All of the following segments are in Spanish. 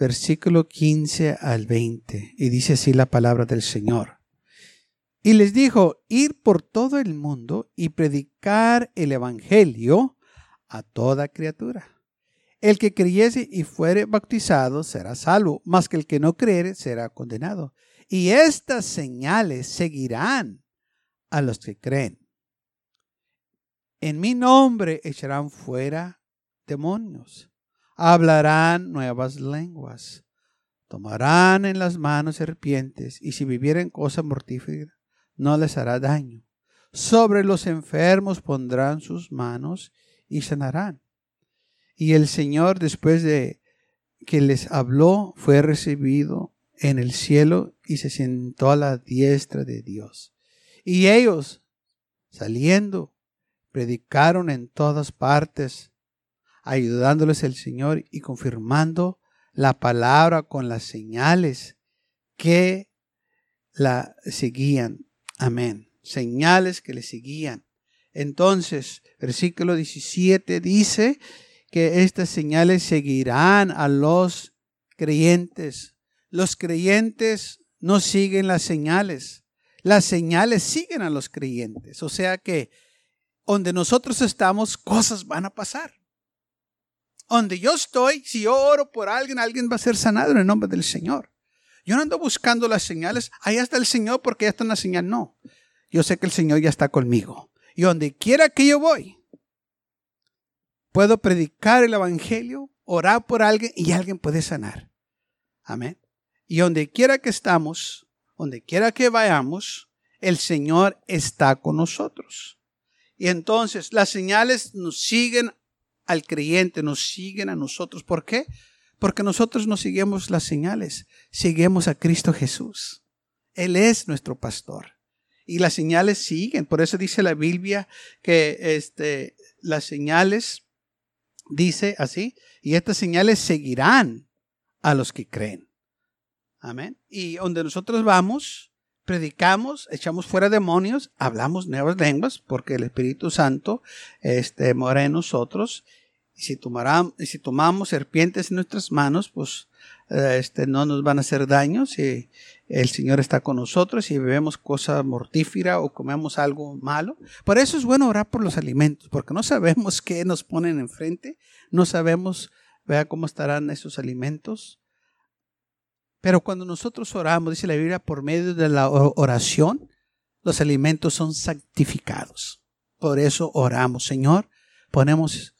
versículo 15 al 20, y dice así la palabra del Señor. Y les dijo, ir por todo el mundo y predicar el Evangelio a toda criatura. El que creyese y fuere bautizado será salvo, mas que el que no creyere será condenado. Y estas señales seguirán a los que creen. En mi nombre echarán fuera demonios hablarán nuevas lenguas, tomarán en las manos serpientes, y si vivieren cosa mortífera, no les hará daño. Sobre los enfermos pondrán sus manos y sanarán. Y el Señor, después de que les habló, fue recibido en el cielo y se sentó a la diestra de Dios. Y ellos, saliendo, predicaron en todas partes ayudándoles el Señor y confirmando la palabra con las señales que la seguían. Amén. Señales que le seguían. Entonces, versículo 17 dice que estas señales seguirán a los creyentes. Los creyentes no siguen las señales. Las señales siguen a los creyentes. O sea que donde nosotros estamos, cosas van a pasar. Donde yo estoy, si yo oro por alguien, alguien va a ser sanado en el nombre del Señor. Yo no ando buscando las señales. Ahí está el Señor porque ya está una señal. No. Yo sé que el Señor ya está conmigo. Y donde quiera que yo voy, puedo predicar el Evangelio, orar por alguien y alguien puede sanar. Amén. Y donde quiera que estamos, donde quiera que vayamos, el Señor está con nosotros. Y entonces las señales nos siguen al creyente, nos siguen a nosotros. ¿Por qué? Porque nosotros no seguimos las señales, seguimos a Cristo Jesús. Él es nuestro pastor. Y las señales siguen. Por eso dice la Biblia que este, las señales, dice así, y estas señales seguirán a los que creen. Amén. Y donde nosotros vamos, predicamos, echamos fuera demonios, hablamos nuevas lenguas, porque el Espíritu Santo este, mora en nosotros y si, si tomamos serpientes en nuestras manos, pues eh, este, no nos van a hacer daño si el Señor está con nosotros y bebemos cosa mortífera o comemos algo malo. Por eso es bueno orar por los alimentos, porque no sabemos qué nos ponen enfrente, no sabemos vea cómo estarán esos alimentos. Pero cuando nosotros oramos, dice la Biblia, por medio de la oración, los alimentos son santificados. Por eso oramos, Señor, ponemos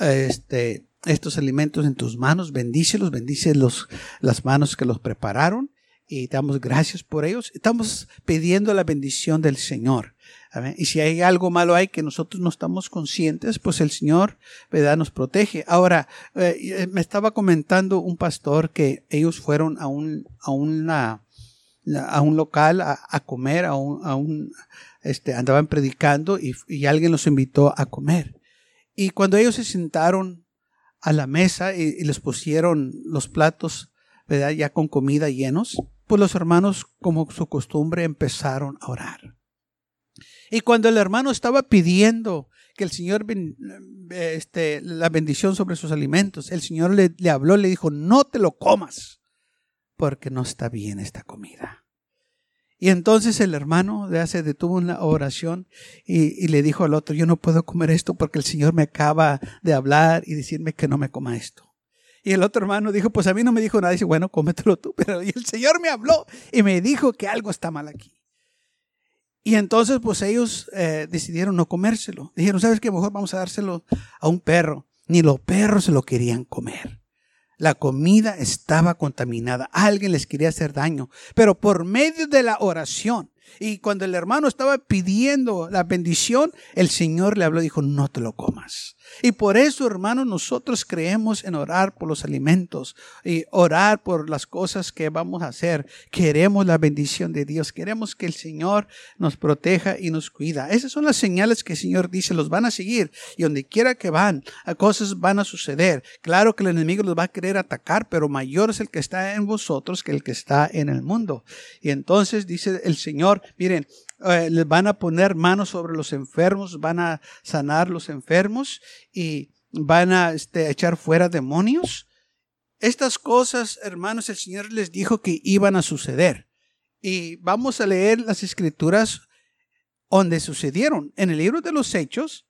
este, estos alimentos en tus manos, bendícelos, bendice los, las manos que los prepararon y damos gracias por ellos. Estamos pidiendo la bendición del Señor. Y si hay algo malo ahí que nosotros no estamos conscientes, pues el Señor ¿verdad? nos protege. Ahora, eh, me estaba comentando un pastor que ellos fueron a un, a una, a un local a, comer, a un, a un, este, andaban predicando y alguien los invitó a comer. Y cuando ellos se sentaron a la mesa y, les pusieron los platos. Ya con comida llenos, pues los hermanos, como su costumbre, empezaron a orar. Y cuando el hermano estaba pidiendo que el Señor, este, la bendición sobre sus alimentos, el Señor le, le habló, le dijo, no te lo comas, porque no está bien esta comida. Y entonces el hermano se detuvo una oración y, le dijo al otro, yo no puedo comer esto porque el Señor me acaba de hablar y decirme que no me coma esto. Y el otro hermano dijo, pues a mí no me dijo nada. Y dice, bueno, cómetelo tú. Pero el Señor me habló y me dijo que algo está mal aquí. Y entonces pues ellos eh, decidieron no comérselo. Dijeron, ¿sabes qué? Mejor vamos a dárselo a un perro. Ni los perros se lo querían comer. La comida estaba contaminada. Alguien les quería hacer daño. Pero por medio de la oración, Y cuando el hermano estaba pidiendo la bendición, el Señor le habló y dijo, no te lo comas. Y por eso, hermanos, nosotros creemos en orar por los alimentos y orar por las cosas que vamos a hacer. Queremos la bendición de Dios. Queremos que el Señor nos proteja y nos cuida. Esas son las señales que el Señor dice, los van a seguir. Y donde quiera que van, cosas van a suceder. Claro que el enemigo los va a querer atacar, pero mayor es el que está en vosotros que el que está en el mundo. Y entonces dice el Señor, miren, eh, les van a poner manos sobre los enfermos, van a sanar los enfermos y van a este, echar fuera demonios. Estas cosas, hermanos, el Señor les dijo que iban a suceder. Y vamos a leer las escrituras donde sucedieron. En el libro de los Hechos,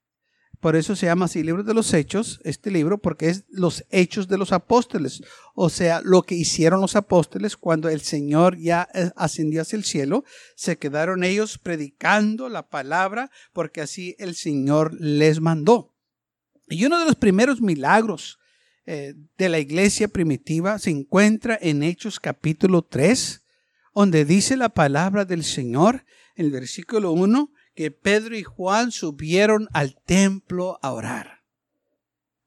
por eso se llama así libro de los hechos, este libro, porque es los hechos de los apóstoles. O sea, lo que hicieron los apóstoles cuando el Señor ya eh, ascendió hacia el cielo, se quedaron ellos predicando la palabra porque así el Señor les mandó. Y uno de los primeros milagros eh, de la iglesia primitiva se encuentra en Hechos capítulo 3, donde dice la palabra del Señor, en el versículo 1, que Pedro y Juan subieron al templo a orar.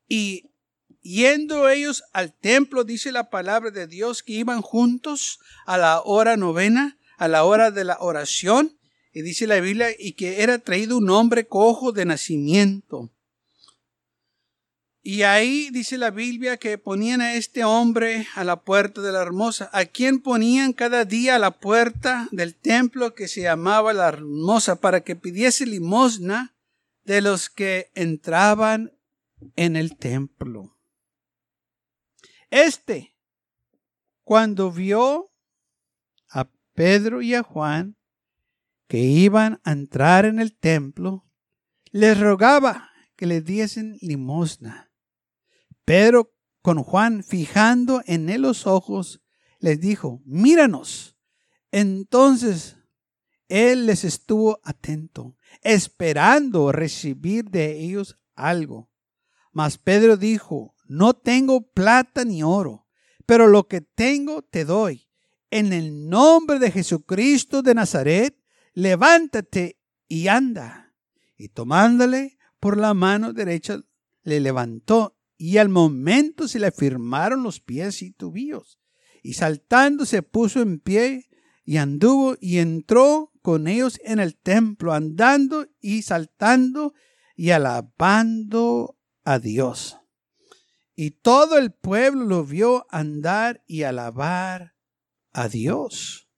Y yendo ellos al templo, dice la palabra de Dios, que iban juntos a la hora novena, a la hora de la oración, y dice la Biblia, y que era traído un hombre cojo de nacimiento. Y ahí dice la Biblia que ponían a este hombre a la puerta de la hermosa, a quien ponían cada día a la puerta del templo que se llamaba la hermosa, para que pidiese limosna de los que entraban en el templo. Este, cuando vio a Pedro y a Juan que iban a entrar en el templo, les rogaba que le diesen limosna. Pedro con Juan, fijando en él los ojos, les dijo, míranos. Entonces él les estuvo atento, esperando recibir de ellos algo. Mas Pedro dijo, no tengo plata ni oro, pero lo que tengo te doy. En el nombre de Jesucristo de Nazaret, levántate y anda. Y tomándole por la mano derecha, le levantó y al momento se le afirmaron los pies y tubillos. Y saltando se puso en pie y anduvo y entró con ellos en el templo, andando y saltando y alabando a Dios. Y todo el pueblo lo vio andar y alabar a Dios.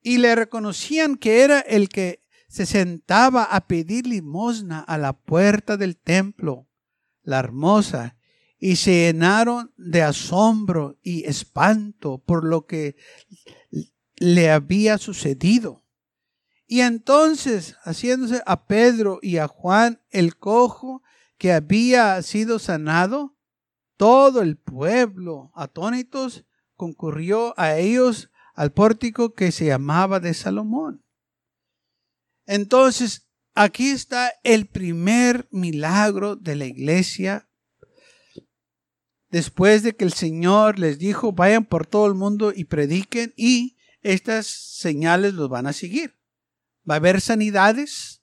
Y le reconocían que era el que se sentaba a pedir limosna a la puerta del templo la hermosa, y se llenaron de asombro y espanto por lo que le había sucedido. Y entonces, haciéndose a Pedro y a Juan el cojo que había sido sanado, todo el pueblo, atónitos, concurrió a ellos al pórtico que se llamaba de Salomón. Entonces Aquí está el primer milagro de la iglesia. Después de que el Señor les dijo, vayan por todo el mundo y prediquen y estas señales los van a seguir. Va a haber sanidades,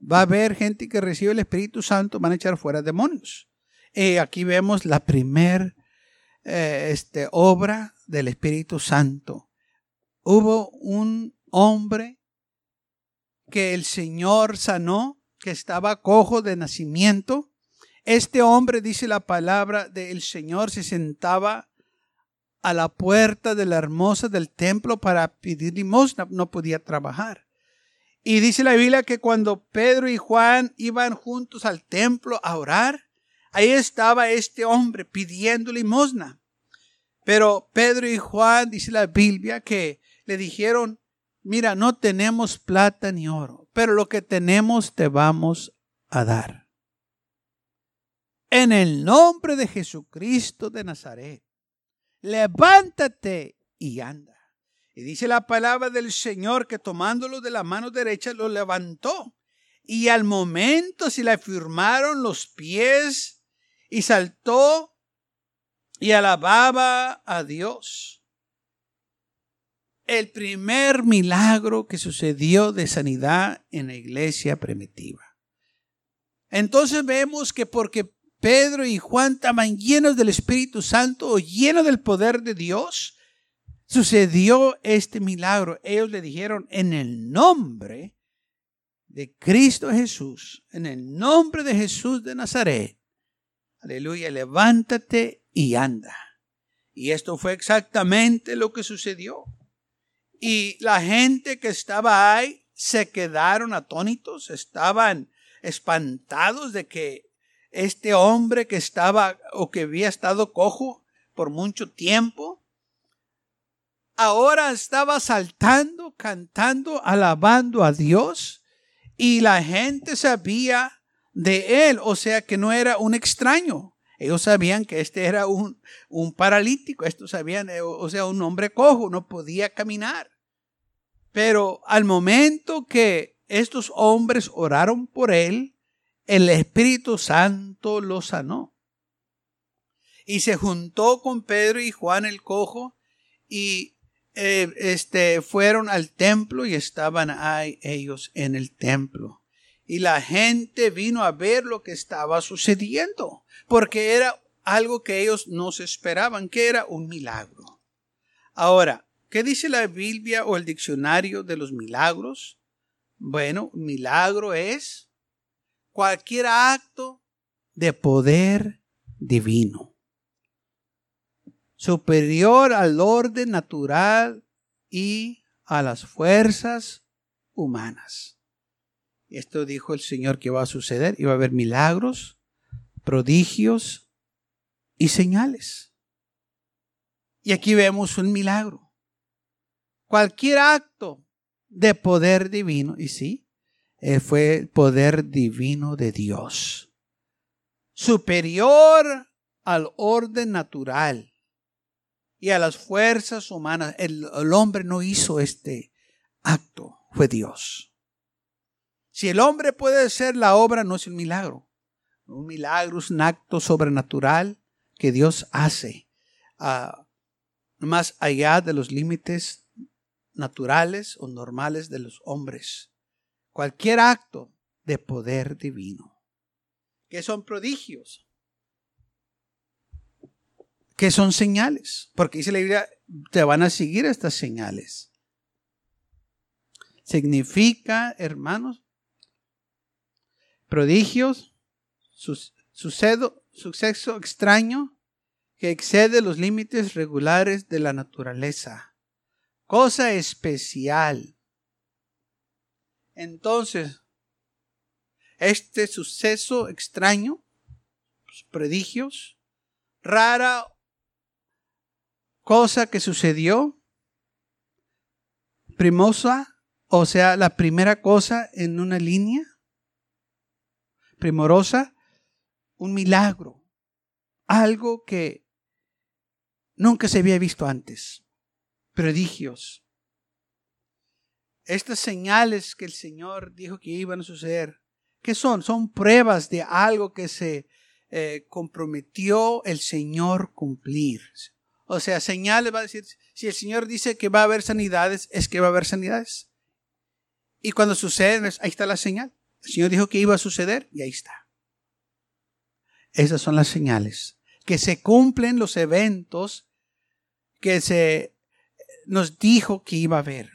va a haber gente que recibe el Espíritu Santo, van a echar fuera demonios. Y aquí vemos la primer eh, este, obra del Espíritu Santo. Hubo un hombre que el Señor sanó, que estaba cojo de nacimiento. Este hombre, dice la palabra del Señor, se sentaba a la puerta de la hermosa del templo para pedir limosna, no podía trabajar. Y dice la Biblia que cuando Pedro y Juan iban juntos al templo a orar, ahí estaba este hombre pidiendo limosna. Pero Pedro y Juan, dice la Biblia, que le dijeron, mira, no tenemos plata ni oro, pero lo que tenemos te vamos a dar. En el nombre de Jesucristo de Nazaret, levántate y anda. Y dice la palabra del Señor que tomándolo de la mano derecha lo levantó. Y al momento se le afirmaron los pies y saltó y alababa a Dios. El primer milagro que sucedió de sanidad en la iglesia primitiva. Entonces vemos que porque Pedro y Juan estaban llenos del Espíritu Santo o llenos del poder de Dios, sucedió este milagro. Ellos le dijeron en el nombre de Cristo Jesús, en el nombre de Jesús de Nazaret, aleluya, levántate y anda. Y esto fue exactamente lo que sucedió. Y la gente que estaba ahí se quedaron atónitos, estaban espantados de que este hombre que estaba o que había estado cojo por mucho tiempo, ahora estaba saltando, cantando, alabando a Dios y la gente sabía de él, o sea que no era un extraño. Ellos sabían que este era un, un paralítico, estos sabían, eh, o sea, un hombre cojo, no podía caminar. Pero al momento que estos hombres oraron por él, el Espíritu Santo lo sanó. Y se juntó con Pedro y Juan el cojo y eh, este, fueron al templo y estaban ahí ellos en el templo. Y la gente vino a ver lo que estaba sucediendo, porque era algo que ellos no se esperaban, que era un milagro. Ahora, ¿qué dice la Biblia o el diccionario de los milagros? Bueno, milagro es cualquier acto de poder divino, superior al orden natural y a las fuerzas humanas. Esto dijo el Señor que va a suceder. Iba a haber milagros, prodigios y señales. Y aquí vemos un milagro. Cualquier acto de poder divino, y sí, eh, fue el poder divino de Dios, superior al orden natural y a las fuerzas humanas. El, hombre no hizo este acto, fue Dios. Si el hombre puede hacer la obra, no es un milagro. Un milagro es un acto sobrenatural que Dios hace uh, más allá de los límites naturales o normales de los hombres. Cualquier acto de poder divino. Que son prodigios. Que son señales. Porque dice la Biblia, te van a seguir estas señales. Significa, hermanos, prodigios, suceso, suceso extraño que excede los límites regulares de la naturaleza. Cosa especial. Entonces, este suceso extraño, prodigios, rara cosa que sucedió, primosa, o sea, la primera cosa en una línea, primorosa, un milagro, algo que nunca se había visto antes, prodigios. Estas señales que el Señor dijo que iban a suceder, ¿qué son? Son pruebas de algo que se eh, comprometió el Señor cumplir. O sea, señales va a decir, si el Señor dice que va a haber sanidades, es que va a haber sanidades. Y cuando suceden, ahí está la señal. El Señor dijo que iba a suceder y ahí está. Esas son las señales. Que se cumplen los eventos que se nos dijo que iba a haber.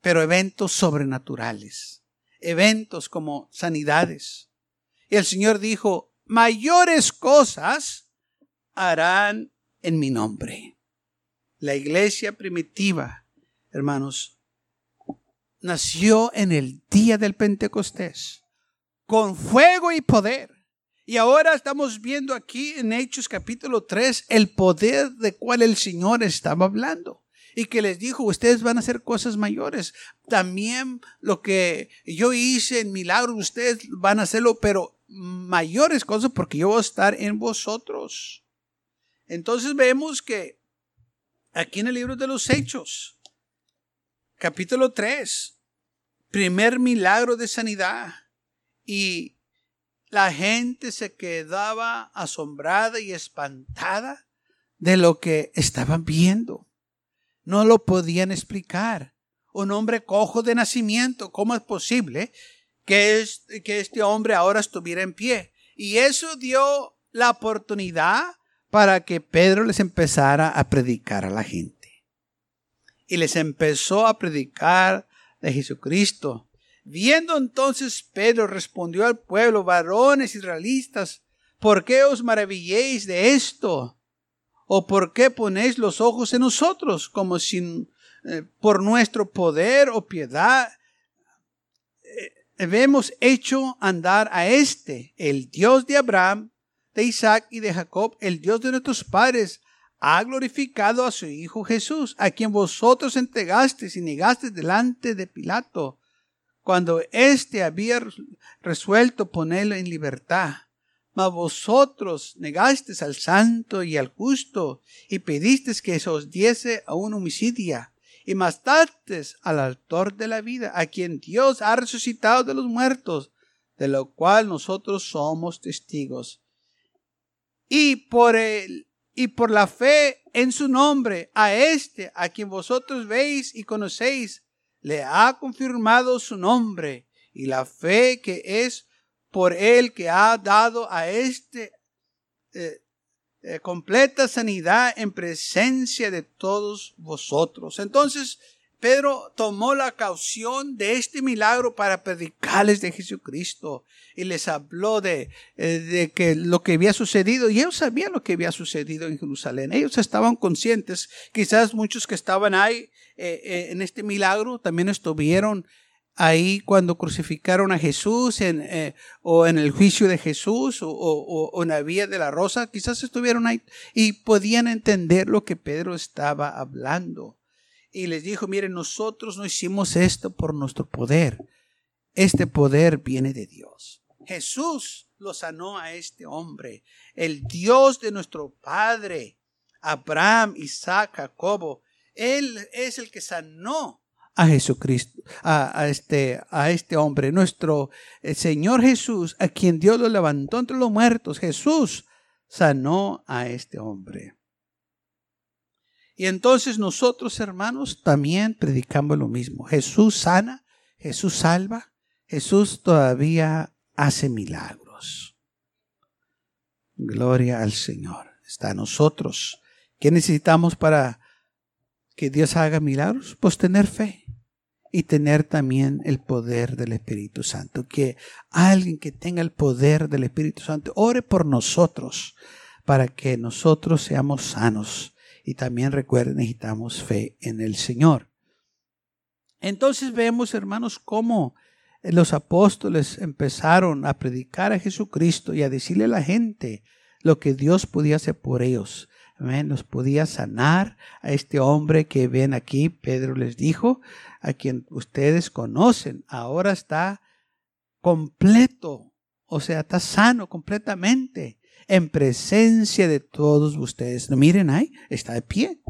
Pero eventos sobrenaturales. Eventos como sanidades. Y el Señor dijo, mayores cosas harán en mi nombre. La iglesia primitiva, hermanos, nació en el día del Pentecostés con fuego y poder. Y ahora estamos viendo aquí en Hechos capítulo 3 el poder de cual el Señor estaba hablando. Y que les dijo, ustedes van a hacer cosas mayores. También lo que yo hice en milagros, ustedes van a hacerlo, pero mayores cosas porque yo voy a estar en vosotros. Entonces vemos que aquí en el libro de los Hechos, capítulo 3, primer milagro de sanidad y la gente se quedaba asombrada y espantada de lo que estaban viendo. No lo podían explicar. Un hombre cojo de nacimiento, ¿cómo es posible que, este hombre ahora estuviera en pie? Y eso dio la oportunidad para que Pedro les empezara a predicar a la gente. Y les empezó a predicar de Jesucristo. Viendo entonces Pedro respondió al pueblo, varones israelitas, ¿por qué os maravilléis de esto? ¿O por qué ponéis los ojos en nosotros como si eh, por nuestro poder o piedad eh, hemos hecho andar a este, el Dios de Abraham, de Isaac y de Jacob, el Dios de nuestros padres, ha glorificado a su Hijo Jesús, a quien vosotros entregasteis y negasteis delante de Pilato, cuando éste había resuelto ponerlo en libertad. Mas vosotros negasteis al santo y al justo, y pedisteis que se os diese a un homicidio, y matasteis al autor de la vida, a quien Dios ha resucitado de los muertos, de lo cual nosotros somos testigos. Y por el y por la fe en su nombre a este a quien vosotros veis y conocéis le ha confirmado su nombre y la fe que es por él que ha dado a este eh, eh, completa sanidad en presencia de todos vosotros. Entonces, Pedro tomó la caución de este milagro para predicarles de Jesucristo y les habló de, eh, de, que lo que había sucedido y ellos sabían lo que había sucedido en Jerusalén. Ellos estaban conscientes, quizás muchos que estaban ahí en este milagro también estuvieron ahí cuando crucificaron a Jesús en, o en el juicio de Jesús o, o, o, en la vía de la rosa, quizás estuvieron ahí y podían entender lo que Pedro estaba hablando y les dijo, miren, nosotros no hicimos esto por nuestro poder. Este poder viene de Dios. Jesús lo sanó a este hombre. El Dios de nuestro Padre, Abraham, Isaac, Jacobo, Él es el que sanó a Jesucristo, a, este, a este hombre, nuestro Señor Jesús, a quien Dios lo levantó entre los muertos. Jesús sanó a este hombre. Y entonces nosotros, hermanos, también predicamos lo mismo. Jesús sana, Jesús salva, Jesús todavía hace milagros. Gloria al Señor. Está a nosotros. ¿Qué necesitamos para que Dios haga milagros? Pues tener fe y tener también el poder del Espíritu Santo. Que alguien que tenga el poder del Espíritu Santo ore por nosotros para que nosotros seamos sanos y también recuerden, necesitamos fe en el Señor. Entonces vemos, hermanos, cómo los apóstoles empezaron a predicar a Jesucristo y a decirle a la gente lo que Dios podía hacer por ellos. Amén. Los podía sanar a este hombre que ven aquí. Pedro les dijo, a quien ustedes conocen, ahora está completo, o sea, está sano completamente en presencia de todos ustedes. Miren ahí, está de pie.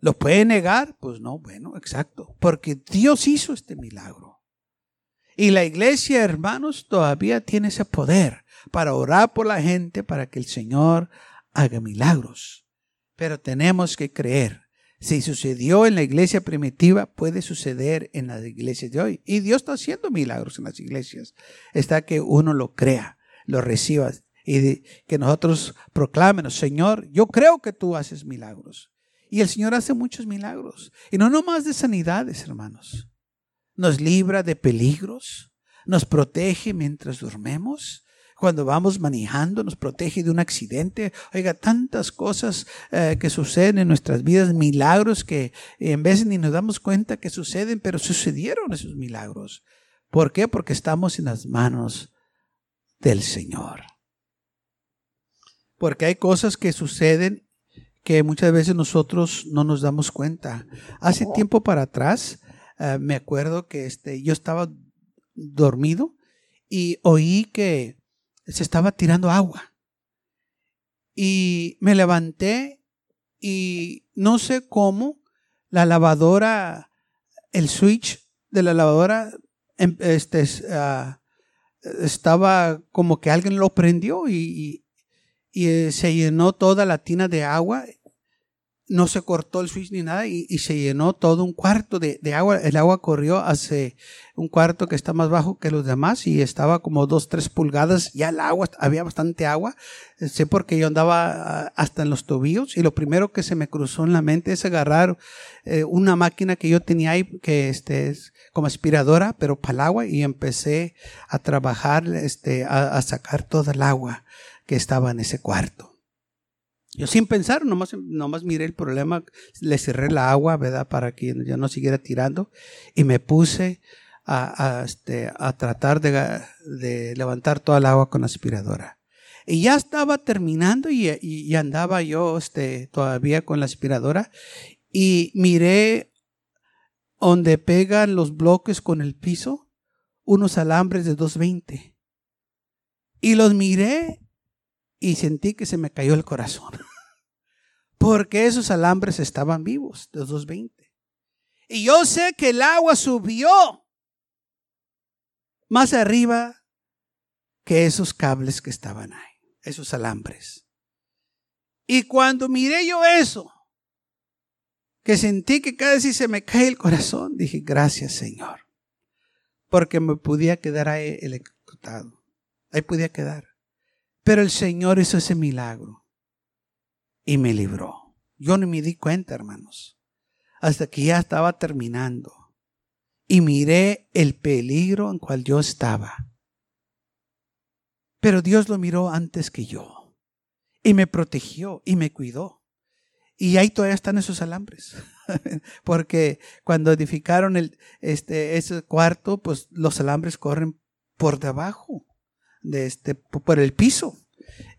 ¿Lo puede negar? Pues no, bueno, exacto. Porque Dios hizo este milagro. Y la iglesia, hermanos, todavía tiene ese poder para orar por la gente, para que el Señor haga milagros. Pero tenemos que creer. Si sucedió en la iglesia primitiva, puede suceder en las iglesias de hoy. Y Dios está haciendo milagros en las iglesias. Está que uno lo crea lo recibas y que nosotros proclamen, Señor, yo creo que tú haces milagros. Y el Señor hace muchos milagros. Y no nomás de sanidades, hermanos. Nos libra de peligros, nos protege mientras dormemos, cuando vamos manejando, nos protege de un accidente. Oiga, tantas cosas eh, que suceden en nuestras vidas, milagros que en veces ni nos damos cuenta que suceden, pero sucedieron esos milagros. ¿Por qué? Porque estamos en las manos del Señor. Porque hay cosas que suceden que muchas veces nosotros no nos damos cuenta. Hace tiempo para atrás, eh, me acuerdo que este, yo estaba dormido y oí que se estaba tirando agua. Y me levanté y no sé cómo la lavadora, el switch de la lavadora em, este, uh, estaba como que alguien lo prendió y, y, eh, se llenó toda la tina de agua no se cortó el switch ni nada y, se llenó todo un cuarto de, agua. El agua corrió hacia un cuarto que está más bajo que los demás y estaba como dos, tres pulgadas. Ya el agua, había bastante agua. Sé porque yo andaba ah, hasta en los tobillos y lo primero que se me cruzó en la mente es agarrar eh, una máquina que yo tenía ahí que este es como aspiradora, pero para el agua y empecé a trabajar, este, a, a sacar toda el agua que estaba en ese cuarto. Yo sin pensar, nomás, nomás miré el problema, le cerré la agua, ¿verdad? Para que ya no siguiera tirando y me puse a, este, a tratar de, de, levantar toda el agua con aspiradora. Y ya estaba terminando y, y, andaba yo este, todavía con la aspiradora y miré donde pegan los bloques con el piso unos alambres de 220. Y los miré y sentí que se me cayó el corazón. Porque esos alambres estaban vivos, de 220. Y yo sé que el agua subió más arriba que esos cables que estaban ahí, esos alambres. Y cuando miré yo eso, que sentí que cada vez se me cae el corazón, dije, gracias Señor, porque me podía quedar ahí electrocutado, ahí podía quedar. Pero el Señor hizo ese milagro y me libró. Yo no me di cuenta, hermanos, hasta que ya estaba terminando y miré el peligro en cual yo estaba. Pero Dios lo miró antes que yo y me protegió y me cuidó. Y ahí todavía están esos alambres. Porque cuando edificaron el, este, ese cuarto, pues los alambres corren por debajo de este, por el piso.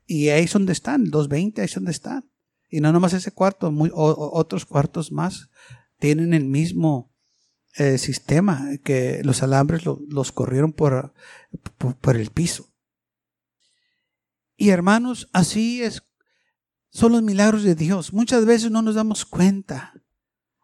Y ahí es donde están, 220, ahí es donde están. Y no nomás ese cuarto, otros cuartos más tienen el mismo eh, sistema, que los alambres los corrieron por, por, el piso. Y hermanos, así es, son los milagros de Dios. Muchas veces no nos damos cuenta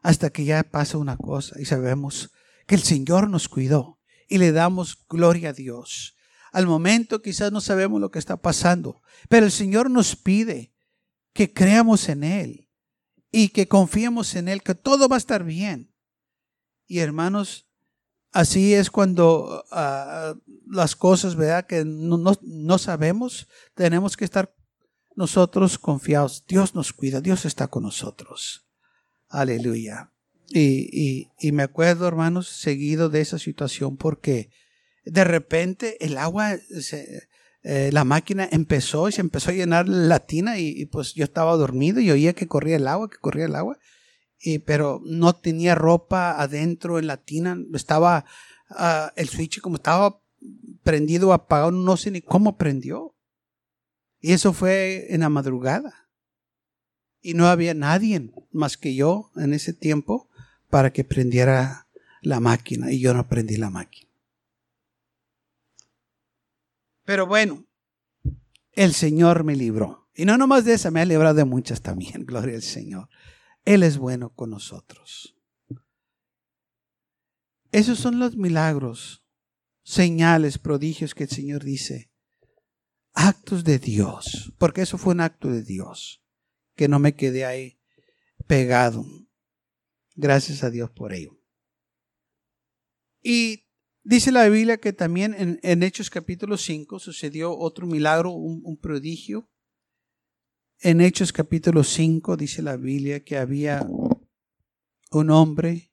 hasta que ya pasa una cosa y sabemos que el Señor nos cuidó y le damos gloria a Dios. Al momento quizás no sabemos lo que está pasando, pero el Señor nos pide que creamos en Él y que confiemos en Él, que todo va a estar bien. Y hermanos, así es cuando ah, las cosas, ¿verdad? Que no, no, sabemos, tenemos que estar nosotros confiados. Dios nos cuida, Dios está con nosotros. Aleluya. Y, y, y me acuerdo, hermanos, seguido de esa situación porque de repente el agua, eh, la máquina empezó y se empezó a llenar la tina y, pues yo estaba dormido y oía que corría el agua, que corría el agua, y, pero no tenía ropa adentro en la tina, estaba ah, el switch como estaba prendido apagado, no sé ni cómo prendió. Y eso fue en la madrugada. Y no había nadie más que yo en ese tiempo para que prendiera la máquina. Y yo no prendí la máquina. Pero bueno, el Señor me libró. Y no nomás de esa, me ha librado de muchas también, gloria al Señor. Él es bueno con nosotros. Esos son los milagros, señales, prodigios que el Señor dice. Actos de Dios, porque eso fue un acto de Dios, que no me quedé ahí pegado. Gracias a Dios por ello. Y Dice la Biblia que también en, Hechos capítulo 5 sucedió otro milagro, un, prodigio. En Hechos capítulo 5 dice la Biblia que había un hombre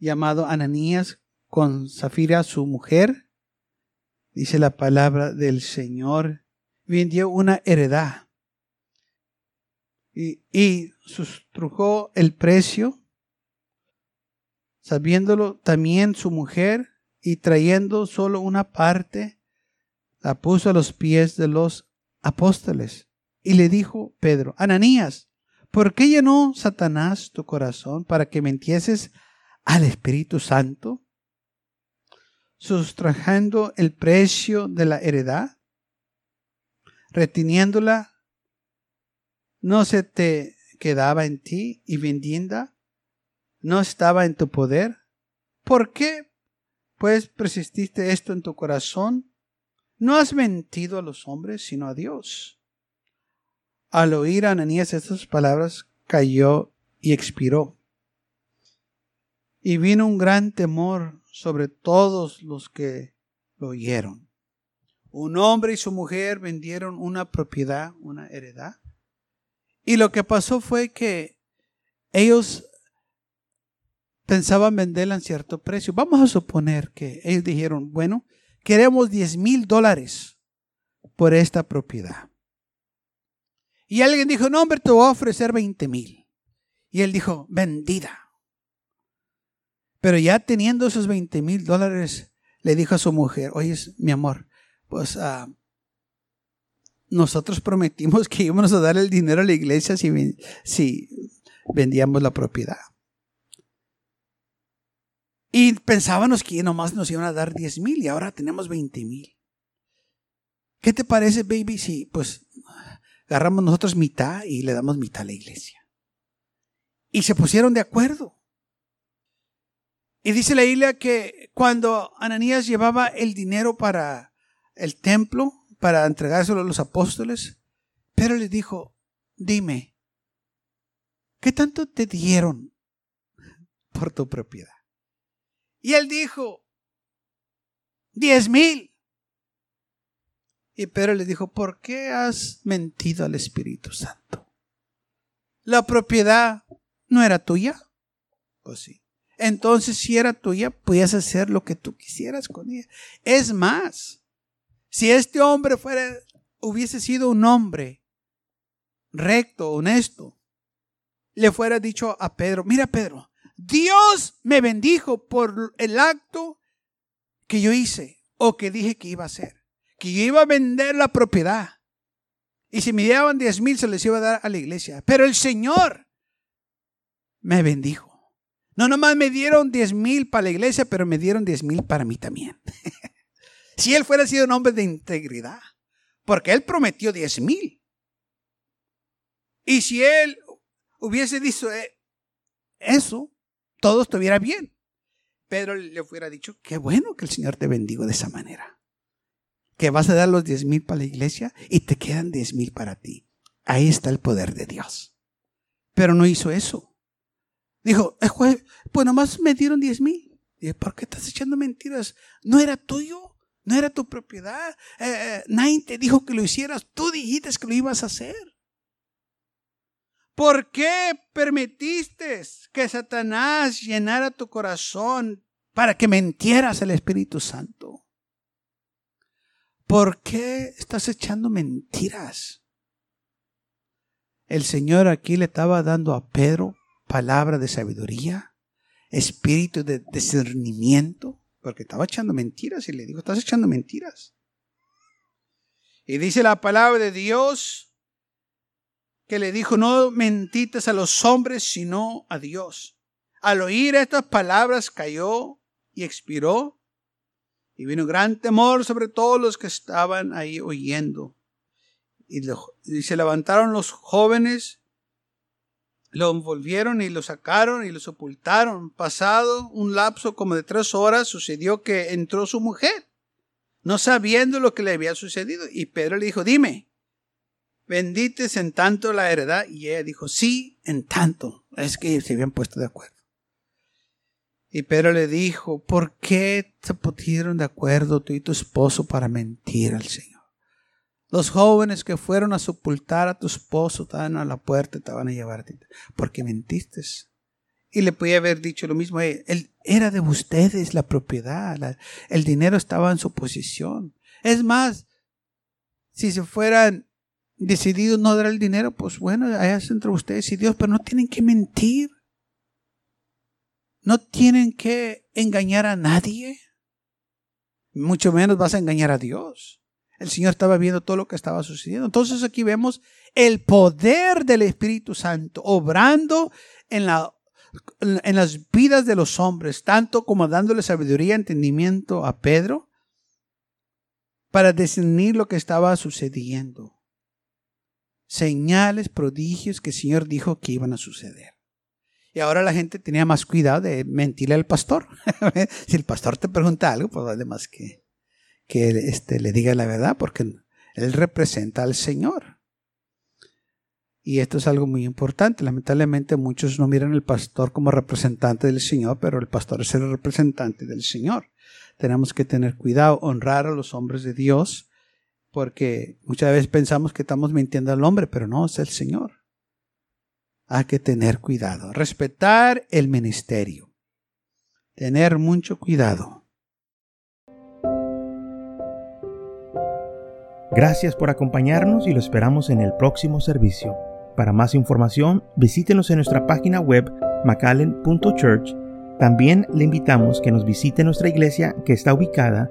llamado Ananías con Zafira, su mujer. Dice la palabra del Señor. Vendió una heredad y, y sustrujó el precio sabiéndolo también su mujer, y trayendo solo una parte, la puso a los pies de los apóstoles. Y le dijo Pedro, Ananías, ¿por qué llenó Satanás tu corazón para que mentieses al Espíritu Santo? Sustrajando el precio de la heredad, reteniéndola, no se te quedaba en ti y vendiendo no estaba en tu poder? ¿Por qué, pues, persististe esto en tu corazón? No has mentido a los hombres, sino a Dios. Al oír a Ananías estas palabras, cayó y expiró. Y vino un gran temor sobre todos los que lo oyeron. Un hombre y su mujer vendieron una propiedad, una heredad. Y lo que pasó fue que ellos pensaban venderla en cierto precio. Vamos a suponer que ellos dijeron, bueno, queremos 10 mil dólares por esta propiedad. Y alguien dijo, no, hombre, te voy a ofrecer 20 mil. Y él dijo, vendida. Pero ya teniendo esos 20 mil dólares, le dijo a su mujer, oye, mi amor, pues uh, nosotros prometimos que íbamos a dar el dinero a la iglesia si, si vendíamos la propiedad. Y pensábamos que nomás nos iban a dar 10 mil y ahora tenemos 20 mil. ¿Qué te parece, baby? Si pues agarramos nosotros mitad y le damos mitad a la iglesia. Y se pusieron de acuerdo. Y dice la Biblia que cuando Ananías llevaba el dinero para el templo, para entregárselo a los apóstoles, Pedro les dijo, dime, ¿qué tanto te dieron por tu propiedad? Y él dijo, diez mil. Y Pedro le dijo, ¿por qué has mentido al Espíritu Santo? ¿La propiedad no era tuya? Pues sí. Entonces, si era tuya, podías hacer lo que tú quisieras con ella. Es más, si este hombre fuera, hubiese sido un hombre recto, honesto, le fuera dicho a Pedro, mira Pedro, Dios me bendijo por el acto que yo hice o que dije que iba a hacer que yo iba a vender la propiedad. Y si me daban 10 mil, se les iba a dar a la iglesia. Pero el Señor me bendijo. No nomás me dieron 10 mil para la iglesia, pero me dieron 10 mil para mí también. si él fuera sido un hombre de integridad, porque él prometió 10 mil. Y si él hubiese dicho eh, eso, todo estuviera bien. Pedro le hubiera dicho, qué bueno que el Señor te bendiga de esa manera que vas a dar los diez mil para la iglesia y te quedan diez mil para ti. Ahí está el poder de Dios. Pero no hizo eso. Dijo, eh, pues nomás me dieron diez mil. ¿por qué estás echando mentiras? No era tuyo, no era tu propiedad. Eh, eh, nadie te dijo que lo hicieras, tú dijiste que lo ibas a hacer. ¿Por qué permitiste que Satanás llenara tu corazón para que mentieras al Espíritu Santo? ¿Por qué estás echando mentiras? El Señor aquí le estaba dando a Pedro palabra de sabiduría, espíritu de discernimiento, porque estaba echando mentiras y le dijo, estás echando mentiras. Y dice la palabra de Dios que le dijo, no mentites a los hombres, sino a Dios. Al oír estas palabras cayó y expiró y vino gran temor sobre todos los que estaban ahí oyendo. Y, se levantaron los jóvenes, lo envolvieron y lo sacaron y lo sepultaron. Pasado un lapso como de tres horas, sucedió que entró su mujer, no sabiendo lo que le había sucedido. Y Pedro le dijo, dime, bendites en tanto la heredad. Y ella dijo, sí, en tanto. Es que se habían puesto de acuerdo. Y Pedro le dijo, ¿por qué se pusieron de acuerdo tú y tu esposo para mentir al Señor? Los jóvenes que fueron a sepultar a tu esposo estaban a la puerta, te van a llevar. Porque mentiste. Y le podía haber dicho lo mismo. Él, era de ustedes la propiedad. el dinero estaba en su posición. Es más, si se fueran decididos no dar el dinero, pues bueno, allá es entre ustedes y Dios, pero no tienen que mentir. No tienen que engañar a nadie. Mucho menos vas a engañar a Dios. El Señor estaba viendo todo lo que estaba sucediendo. Entonces aquí vemos el poder del Espíritu Santo obrando en, la, en las vidas de los hombres, tanto como dándole sabiduría y entendimiento a Pedro para discernir lo que estaba sucediendo. Señales, prodigios que el Señor dijo que iban a suceder. Y ahora la gente tenía más cuidado de mentirle al pastor. si el pastor te pregunta algo, pues vale más que, que este, le diga la verdad, porque él representa al Señor. Y esto es algo muy importante. Lamentablemente muchos no miran al pastor como representante del Señor, pero el pastor es el representante del Señor. Tenemos que tener cuidado, honrar a los hombres de Dios, porque muchas veces pensamos que estamos mintiendo al hombre, pero no, es el Señor. Hay que tener cuidado, respetar el ministerio, tener mucho cuidado. Gracias por acompañarnos y lo esperamos en el próximo servicio. Para más información, visítenos en nuestra página web macallen.church. También le invitamos que nos visite nuestra iglesia que está ubicada